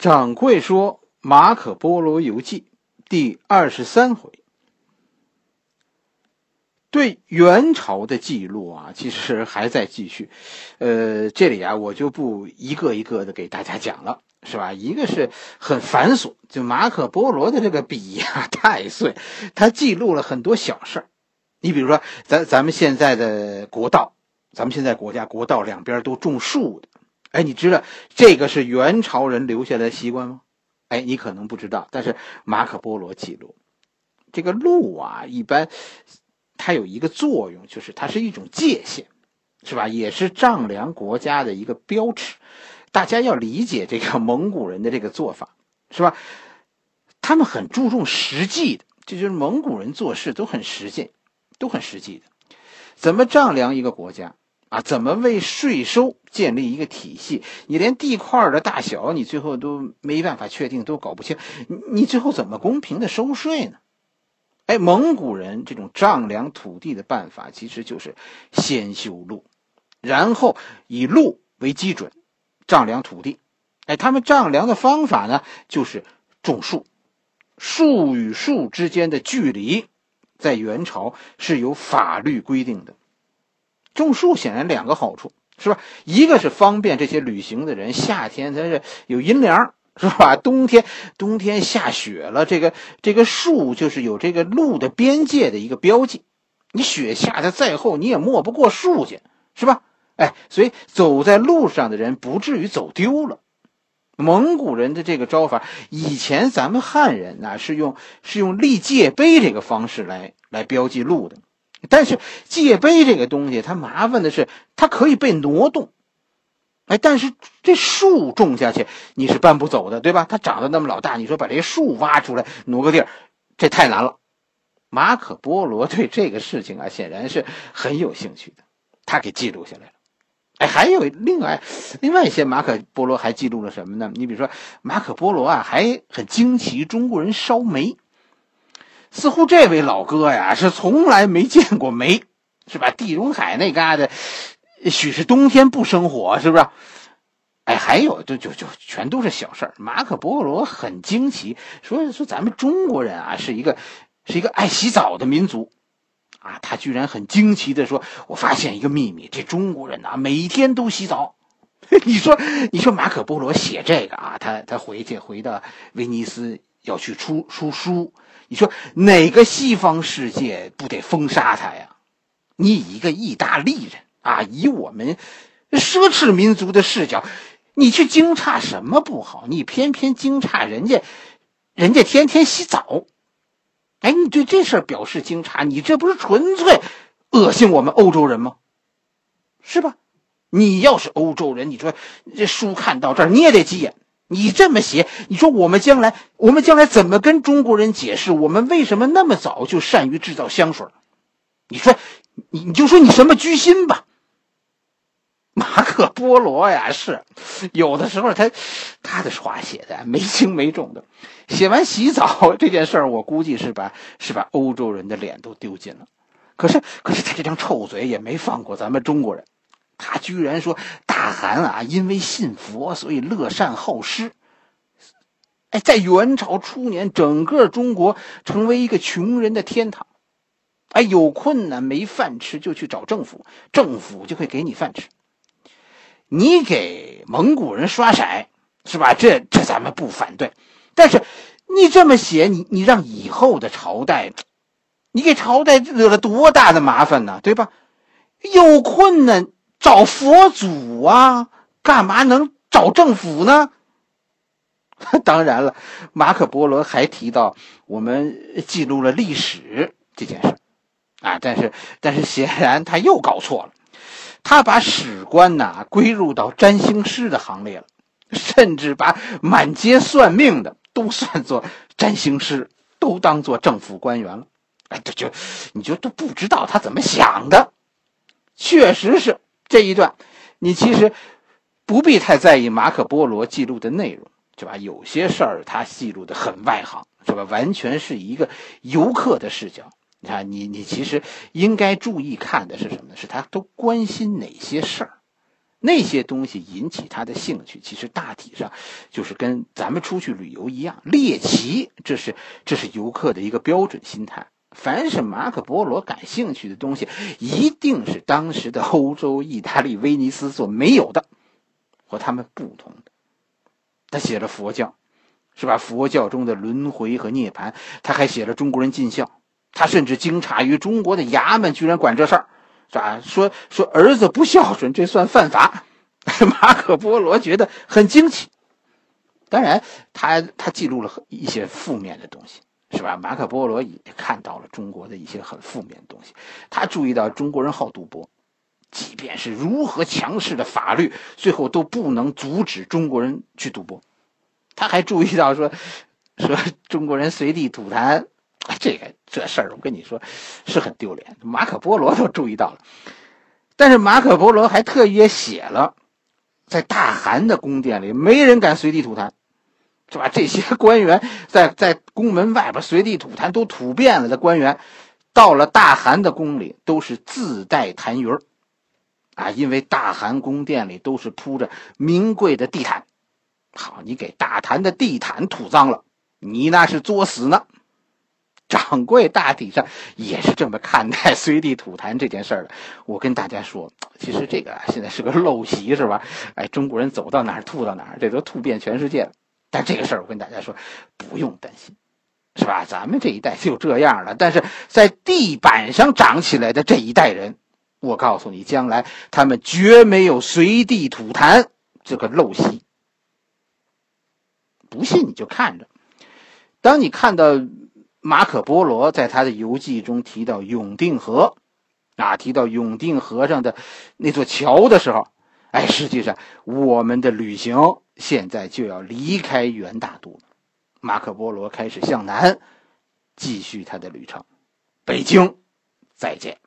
掌柜说《马可·波罗游记》第二十三回，对元朝的记录啊，其实还在继续。呃，这里啊，我就不一个一个的给大家讲了，是吧？一个是很繁琐，就马可·波罗的这个笔呀 太碎，他记录了很多小事儿。你比如说，咱咱们现在的国道，咱们现在国家国道两边都种树的。哎，你知道这个是元朝人留下的习惯吗？哎，你可能不知道，但是马可波罗记录，这个路啊，一般它有一个作用，就是它是一种界限，是吧？也是丈量国家的一个标尺。大家要理解这个蒙古人的这个做法，是吧？他们很注重实际的，这就是蒙古人做事都很实际，都很实际的。怎么丈量一个国家？啊，怎么为税收建立一个体系？你连地块的大小，你最后都没办法确定，都搞不清，你你最后怎么公平的收税呢？哎，蒙古人这种丈量土地的办法，其实就是先修路，然后以路为基准丈量土地。哎，他们丈量的方法呢，就是种树，树与树之间的距离，在元朝是有法律规定的。种树显然两个好处是吧？一个是方便这些旅行的人，夏天它是有阴凉是吧？冬天冬天下雪了，这个这个树就是有这个路的边界的一个标记，你雪下的再厚，你也没不过树去是吧？哎，所以走在路上的人不至于走丢了。蒙古人的这个招法，以前咱们汉人呢是用是用立界碑这个方式来来标记路的。但是界碑这个东西，它麻烦的是，它可以被挪动，哎，但是这树种下去你是搬不走的，对吧？它长得那么老大，你说把这树挖出来挪个地儿，这太难了。马可波罗对这个事情啊，显然是很有兴趣的，他给记录下来了。哎，还有另外另外一些马可波罗还记录了什么呢？你比如说马可波罗啊，还很惊奇中国人烧煤。似乎这位老哥呀是从来没见过煤，是吧？地中海那旮瘩，许是冬天不生火，是不是？哎，还有，就就就全都是小事儿。马可波罗很惊奇，说说咱们中国人啊是一个是一个爱洗澡的民族，啊，他居然很惊奇的说：“我发现一个秘密，这中国人呐每天都洗澡。”你说，你说马可波罗写这个啊，他他回去回到威尼斯要去出出书。你说哪个西方世界不得封杀他呀？你一个意大利人啊，以我们奢侈民族的视角，你去惊诧什么不好？你偏偏惊诧人家，人家天天洗澡。哎，你对这事儿表示惊诧，你这不是纯粹恶心我们欧洲人吗？是吧？你要是欧洲人，你说这书看到这儿，你也得急眼。你这么写，你说我们将来，我们将来怎么跟中国人解释我们为什么那么早就善于制造香水？你说，你你就说你什么居心吧。马可波罗呀，是有的时候他他的话写的没轻没重的。写完洗澡这件事儿，我估计是把是把欧洲人的脸都丢尽了。可是可是他这张臭嘴也没放过咱们中国人。他居然说大汗啊，因为信佛，所以乐善好施。哎，在元朝初年，整个中国成为一个穷人的天堂。哎，有困难没饭吃，就去找政府，政府就会给你饭吃。你给蒙古人刷色，是吧？这这咱们不反对。但是你这么写，你你让以后的朝代，你给朝代惹了多大的麻烦呢？对吧？有困难。找佛祖啊，干嘛能找政府呢？当然了，马可波罗还提到我们记录了历史这件事啊，但是但是显然他又搞错了，他把史官呐归入到占星师的行列了，甚至把满街算命的都算作占星师，都当做政府官员了。哎，这就你就都不知道他怎么想的，确实是。这一段，你其实不必太在意马可波罗记录的内容，是吧？有些事儿他记录的很外行，是吧？完全是一个游客的视角。你看，你你其实应该注意看的是什么呢？是他都关心哪些事儿？那些东西引起他的兴趣，其实大体上就是跟咱们出去旅游一样，猎奇，这是这是游客的一个标准心态。凡是马可波罗感兴趣的东西，一定是当时的欧洲、意大利、威尼斯所没有的，和他们不同的。他写了佛教，是吧？佛教中的轮回和涅槃，他还写了中国人尽孝。他甚至惊诧于中国的衙门居然管这事儿。是吧？说说儿子不孝顺，这算犯法。马可波罗觉得很惊奇。当然，他他记录了一些负面的东西，是吧？马可波罗也看到了中国的一些很负面的东西。他注意到中国人好赌博，即便是如何强势的法律，最后都不能阻止中国人去赌博。他还注意到说，说中国人随地吐痰。这个这事儿，我跟你说，是很丢脸。马可波罗都注意到了，但是马可波罗还特意写了，在大汗的宫殿里，没人敢随地吐痰，是吧？这些官员在在宫门外边随地吐痰，都吐遍了的官员，到了大汗的宫里，都是自带痰盂儿，啊，因为大汗宫殿里都是铺着名贵的地毯，好，你给大汗的地毯吐脏了，你那是作死呢。掌柜大体上也是这么看待随地吐痰这件事儿的。我跟大家说，其实这个现在是个陋习，是吧？哎，中国人走到哪儿吐到哪儿，这都吐遍全世界了。但这个事儿，我跟大家说，不用担心，是吧？咱们这一代就这样了。但是在地板上长起来的这一代人，我告诉你，将来他们绝没有随地吐痰这个陋习。不信你就看着，当你看到。马可波罗在他的游记中提到永定河，啊，提到永定河上的那座桥的时候，哎，实际上我们的旅行现在就要离开元大都了。马可波罗开始向南，继续他的旅程。北京，再见。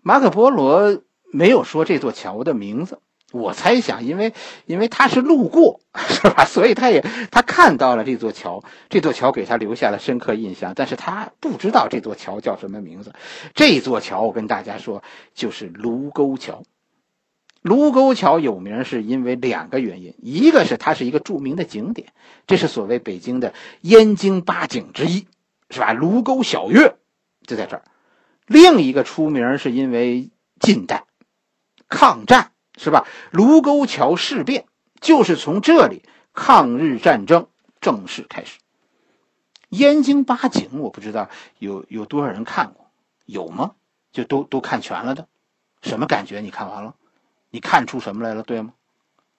马可波罗没有说这座桥的名字。我猜想，因为因为他是路过，是吧？所以他也他看到了这座桥，这座桥给他留下了深刻印象。但是他不知道这座桥叫什么名字。这座桥，我跟大家说，就是卢沟桥。卢沟桥有名是因为两个原因，一个是它是一个著名的景点，这是所谓北京的燕京八景之一，是吧？卢沟晓月就在这儿。另一个出名是因为近代抗战。是吧？卢沟桥事变就是从这里抗日战争正式开始。燕京八景，我不知道有有多少人看过，有吗？就都都看全了的，什么感觉？你看完了，你看出什么来了？对吗？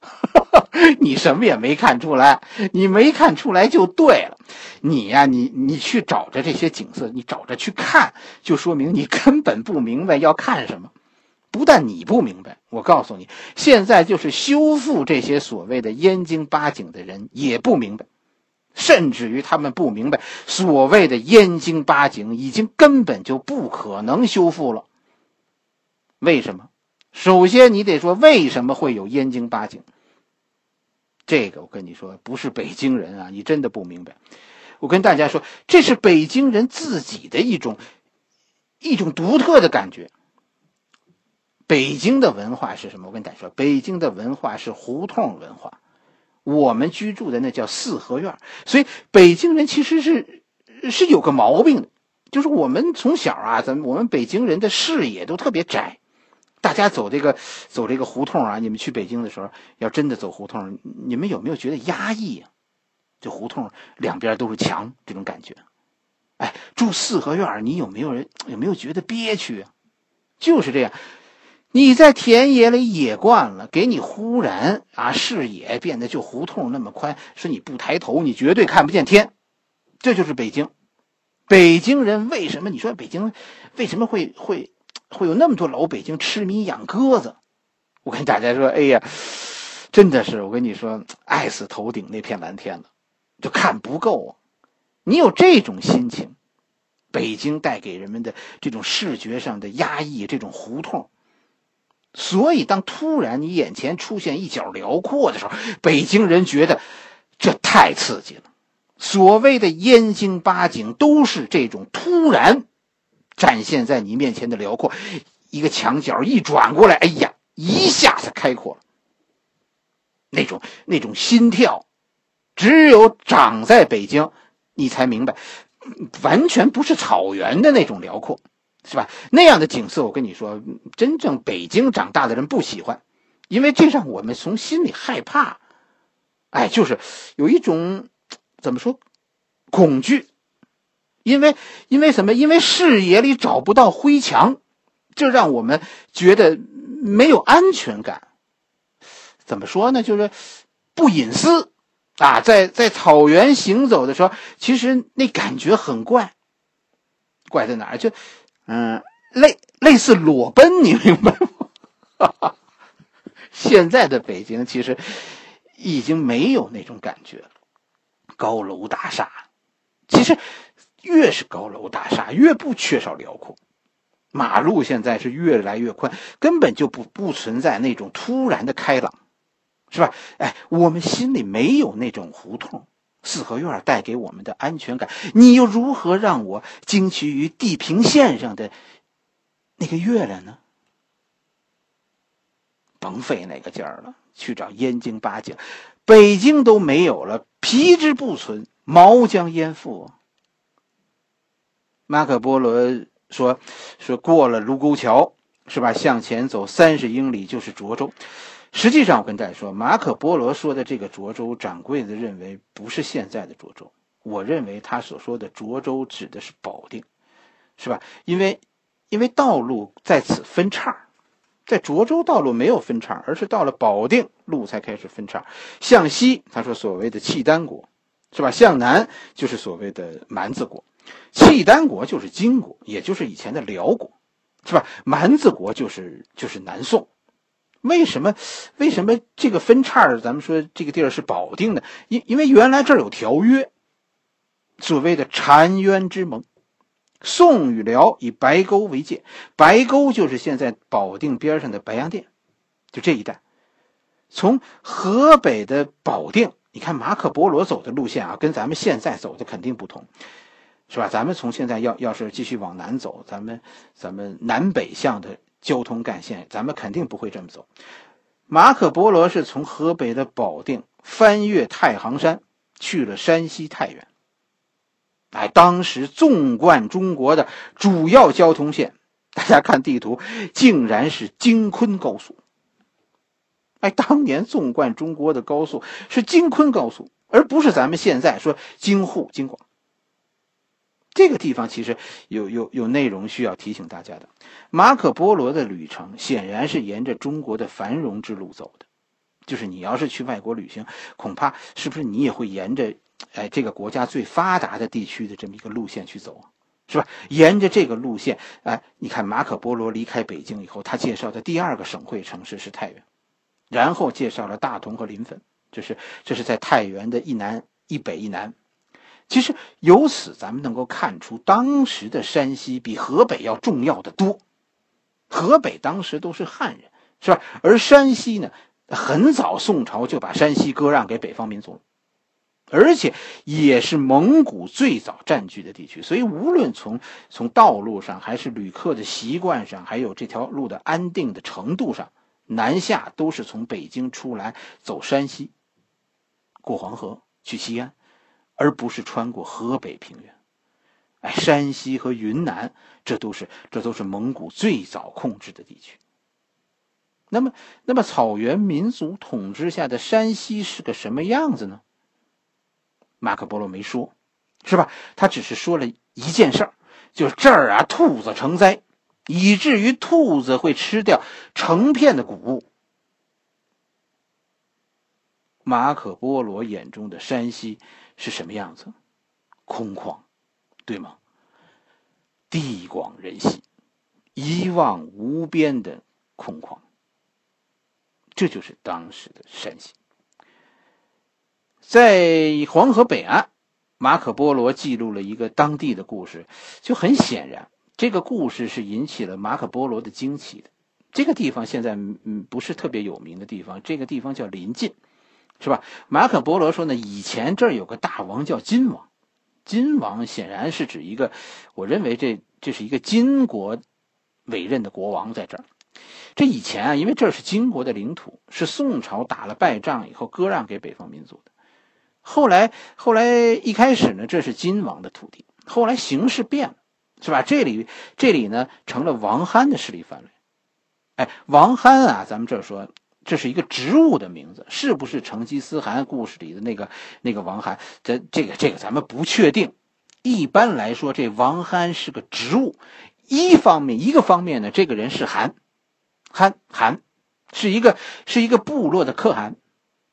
你什么也没看出来，你没看出来就对了。你呀，你你去找着这些景色，你找着去看，就说明你根本不明白要看什么。不但你不明白，我告诉你，现在就是修复这些所谓的燕京八景的人也不明白，甚至于他们不明白，所谓的燕京八景已经根本就不可能修复了。为什么？首先，你得说为什么会有燕京八景。这个我跟你说，不是北京人啊，你真的不明白。我跟大家说，这是北京人自己的一种一种独特的感觉。北京的文化是什么？我跟大家说，北京的文化是胡同文化。我们居住的那叫四合院，所以北京人其实是是有个毛病的，就是我们从小啊，咱们我们北京人的视野都特别窄。大家走这个走这个胡同啊，你们去北京的时候，要真的走胡同，你们有没有觉得压抑啊？这胡同两边都是墙，这种感觉。哎，住四合院，你有没有人有没有觉得憋屈啊？就是这样。你在田野里野惯了，给你忽然啊视野变得就胡同那么宽，说你不抬头，你绝对看不见天。这就是北京。北京人为什么？你说北京为什么会会会有那么多老北京痴迷养鸽子？我跟大家说，哎呀，真的是我跟你说，爱死头顶那片蓝天了，就看不够啊。你有这种心情，北京带给人们的这种视觉上的压抑，这种胡同。所以，当突然你眼前出现一角辽阔的时候，北京人觉得这太刺激了。所谓的燕京八景，都是这种突然展现在你面前的辽阔。一个墙角一转过来，哎呀，一下子开阔了。那种那种心跳，只有长在北京，你才明白，完全不是草原的那种辽阔，是吧？那样的景色，我跟你说，真正北京长大的人不喜欢，因为这让我们从心里害怕。哎，就是有一种怎么说恐惧，因为因为什么？因为视野里找不到灰墙，这让我们觉得没有安全感。怎么说呢？就是不隐私啊，在在草原行走的时候，其实那感觉很怪，怪在哪儿？就嗯，类类似裸奔，你明白吗？现在的北京其实已经没有那种感觉了，高楼大厦，其实越是高楼大厦，越不缺少辽阔。马路现在是越来越宽，根本就不不存在那种突然的开朗。是吧？哎，我们心里没有那种胡同、四合院带给我们的安全感，你又如何让我惊奇于地平线上的那个月亮呢？甭费那个劲儿了，去找燕京八景，北京都没有了，皮之不存，毛将焉附？马可波罗说：“说过了卢沟桥，是吧？向前走三十英里就是涿州。”实际上，我跟大家说，马可波罗说的这个涿州，掌柜的认为不是现在的涿州。我认为他所说的涿州指的是保定，是吧？因为，因为道路在此分叉，在涿州道路没有分叉，而是到了保定路才开始分叉。向西，他说所谓的契丹国，是吧？向南就是所谓的蛮子国，契丹国就是金国，也就是以前的辽国，是吧？蛮子国就是就是南宋。为什么？为什么这个分叉咱们说这个地儿是保定的，因因为原来这儿有条约，所谓的澶渊之盟，宋与辽以白沟为界，白沟就是现在保定边上的白洋淀，就这一带。从河北的保定，你看马可波罗走的路线啊，跟咱们现在走的肯定不同，是吧？咱们从现在要要是继续往南走，咱们咱们南北向的。交通干线，咱们肯定不会这么走。马可波罗是从河北的保定翻越太行山，去了山西太原。哎，当时纵贯中国的主要交通线，大家看地图，竟然是京昆高速。哎，当年纵贯中国的高速是京昆高速，而不是咱们现在说京沪、京广。这个地方其实有有有内容需要提醒大家的。马可波罗的旅程显然是沿着中国的繁荣之路走的，就是你要是去外国旅行，恐怕是不是你也会沿着，哎，这个国家最发达的地区的这么一个路线去走，是吧？沿着这个路线，哎，你看马可波罗离开北京以后，他介绍的第二个省会城市是太原，然后介绍了大同和临汾，这是这是在太原的一南一北一南。其实由此，咱们能够看出，当时的山西比河北要重要的多。河北当时都是汉人，是吧？而山西呢，很早宋朝就把山西割让给北方民族，而且也是蒙古最早占据的地区。所以，无论从从道路上，还是旅客的习惯上，还有这条路的安定的程度上，南下都是从北京出来走山西，过黄河去西安。而不是穿过河北平原，哎，山西和云南，这都是这都是蒙古最早控制的地区。那么，那么草原民族统治下的山西是个什么样子呢？马可波罗没说，是吧？他只是说了一件事儿，就是这儿啊，兔子成灾，以至于兔子会吃掉成片的谷物。马可波罗眼中的山西。是什么样子？空旷，对吗？地广人稀，一望无边的空旷。这就是当时的山西。在黄河北岸，马可波罗记录了一个当地的故事，就很显然，这个故事是引起了马可波罗的惊奇的。这个地方现在嗯不是特别有名的地方，这个地方叫临晋。是吧？马可波罗说呢，以前这儿有个大王叫金王，金王显然是指一个，我认为这这是一个金国委任的国王在这儿。这以前啊，因为这是金国的领土，是宋朝打了败仗以后割让给北方民族的。后来，后来一开始呢，这是金王的土地，后来形势变了，是吧？这里，这里呢，成了王憨的势力范围。哎，王憨啊，咱们这说，这是一个植物的名字，是不是成吉思汗故事里的那个那个王憨？这这个这个咱们不确定。一般来说，这王憨是个植物。一方面，一个方面呢，这个人是汗。憨韩是一个是一个部落的可汗，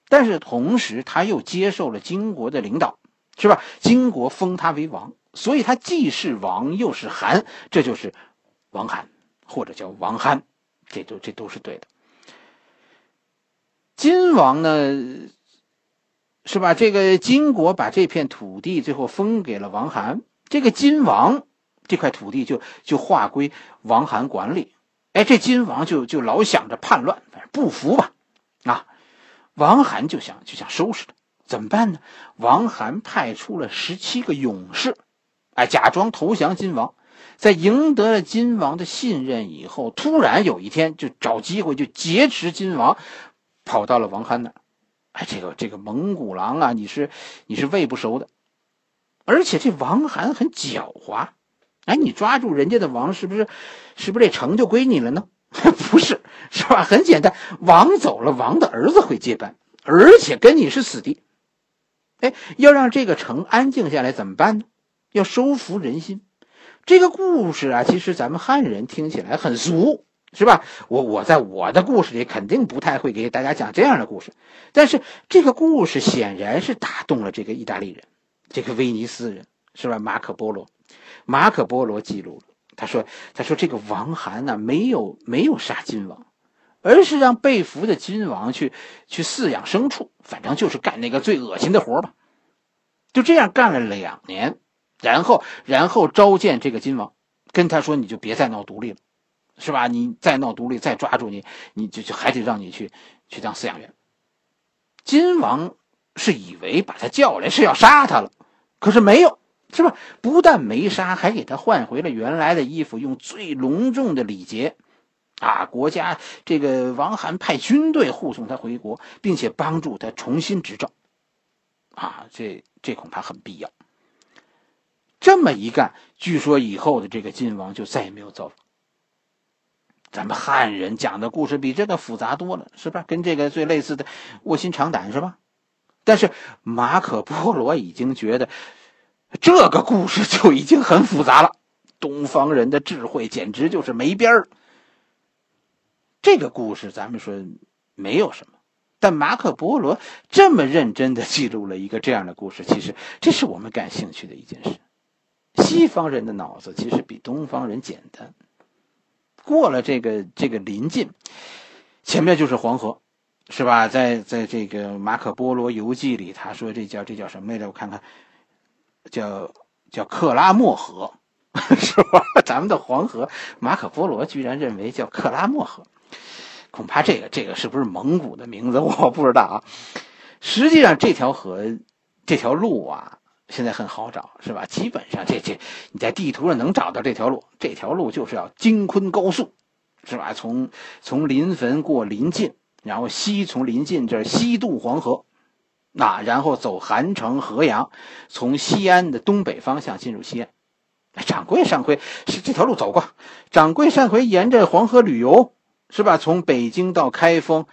但是同时他又接受了金国的领导，是吧？金国封他为王，所以他既是王又是汗，这就是王罕或者叫王憨，这都这都是对的。金王呢，是吧？这个金国把这片土地最后封给了王罕，这个金王这块土地就就划归王罕管理。哎，这金王就就老想着叛乱，不服吧，啊，王罕就想就想收拾他，怎么办呢？王罕派出了十七个勇士，哎，假装投降金王，在赢得了金王的信任以后，突然有一天就找机会就劫持金王，跑到了王罕那。哎，这个这个蒙古狼啊，你是你是喂不熟的，而且这王罕很狡猾。哎，你抓住人家的王，是不是，是不是这城就归你了呢？不是，是吧？很简单，王走了，王的儿子会接班，而且跟你是死敌。哎，要让这个城安静下来，怎么办呢？要收服人心。这个故事啊，其实咱们汉人听起来很俗，是吧？我我在我的故事里肯定不太会给大家讲这样的故事，但是这个故事显然是打动了这个意大利人，这个威尼斯人，是吧？马可波罗。马可波罗记录了，他说：“他说这个王涵呢，没有没有杀金王，而是让被俘的金王去去饲养牲畜，反正就是干那个最恶心的活吧。就这样干了两年，然后然后召见这个金王，跟他说：你就别再闹独立了，是吧？你再闹独立，再抓住你，你就就还得让你去去当饲养员。金王是以为把他叫来是要杀他了，可是没有。”是吧？不但没杀，还给他换回了原来的衣服，用最隆重的礼节，啊，国家这个王涵派军队护送他回国，并且帮助他重新执政，啊，这这恐怕很必要。这么一干，据说以后的这个晋王就再也没有造反。咱们汉人讲的故事比这个复杂多了，是吧？跟这个最类似的卧薪尝胆，是吧？但是马可波罗已经觉得。这个故事就已经很复杂了，东方人的智慧简直就是没边儿。这个故事咱们说没有什么，但马可波罗这么认真的记录了一个这样的故事，其实这是我们感兴趣的一件事。西方人的脑子其实比东方人简单。过了这个这个临近，前面就是黄河，是吧？在在这个马可波罗游记里，他说这叫这叫什么来着？我看看。叫叫克拉莫河，是吧？咱们的黄河，马可波罗居然认为叫克拉莫河，恐怕这个这个是不是蒙古的名字？我不知道啊。实际上，这条河这条路啊，现在很好找，是吧？基本上这这你在地图上能找到这条路，这条路就是要京昆高速，是吧？从从临汾过临晋，然后西从临晋这西渡黄河。那然后走韩城、河阳，从西安的东北方向进入西安。掌柜上回是这条路走过，掌柜上回沿着黄河旅游，是吧？从北京到开封，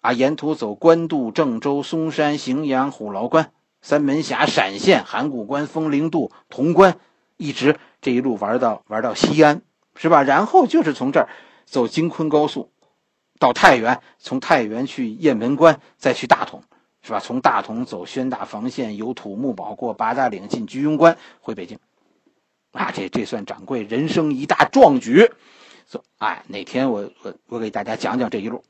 啊，沿途走官渡、郑州、嵩山、荥阳、虎牢关、三门峡、陕县、函谷关、风陵渡、潼关，一直这一路玩到玩到西安，是吧？然后就是从这儿走京昆高速，到太原，从太原去雁门关，再去大同。是吧？从大同走宣大防线，由土木堡过八达岭，进居庸关，回北京。啊，这这算掌柜人生一大壮举。走，哎，哪天我我我给大家讲讲这一路。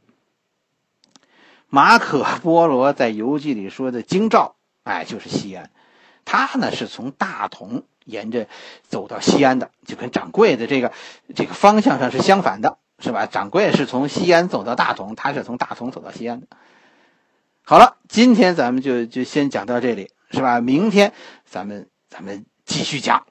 马可波罗在游记里说的京兆，哎，就是西安。他呢是从大同沿着走到西安的，就跟掌柜的这个这个方向上是相反的，是吧？掌柜是从西安走到大同，他是从大同走到西安的。好了，今天咱们就就先讲到这里，是吧？明天咱们咱们继续讲。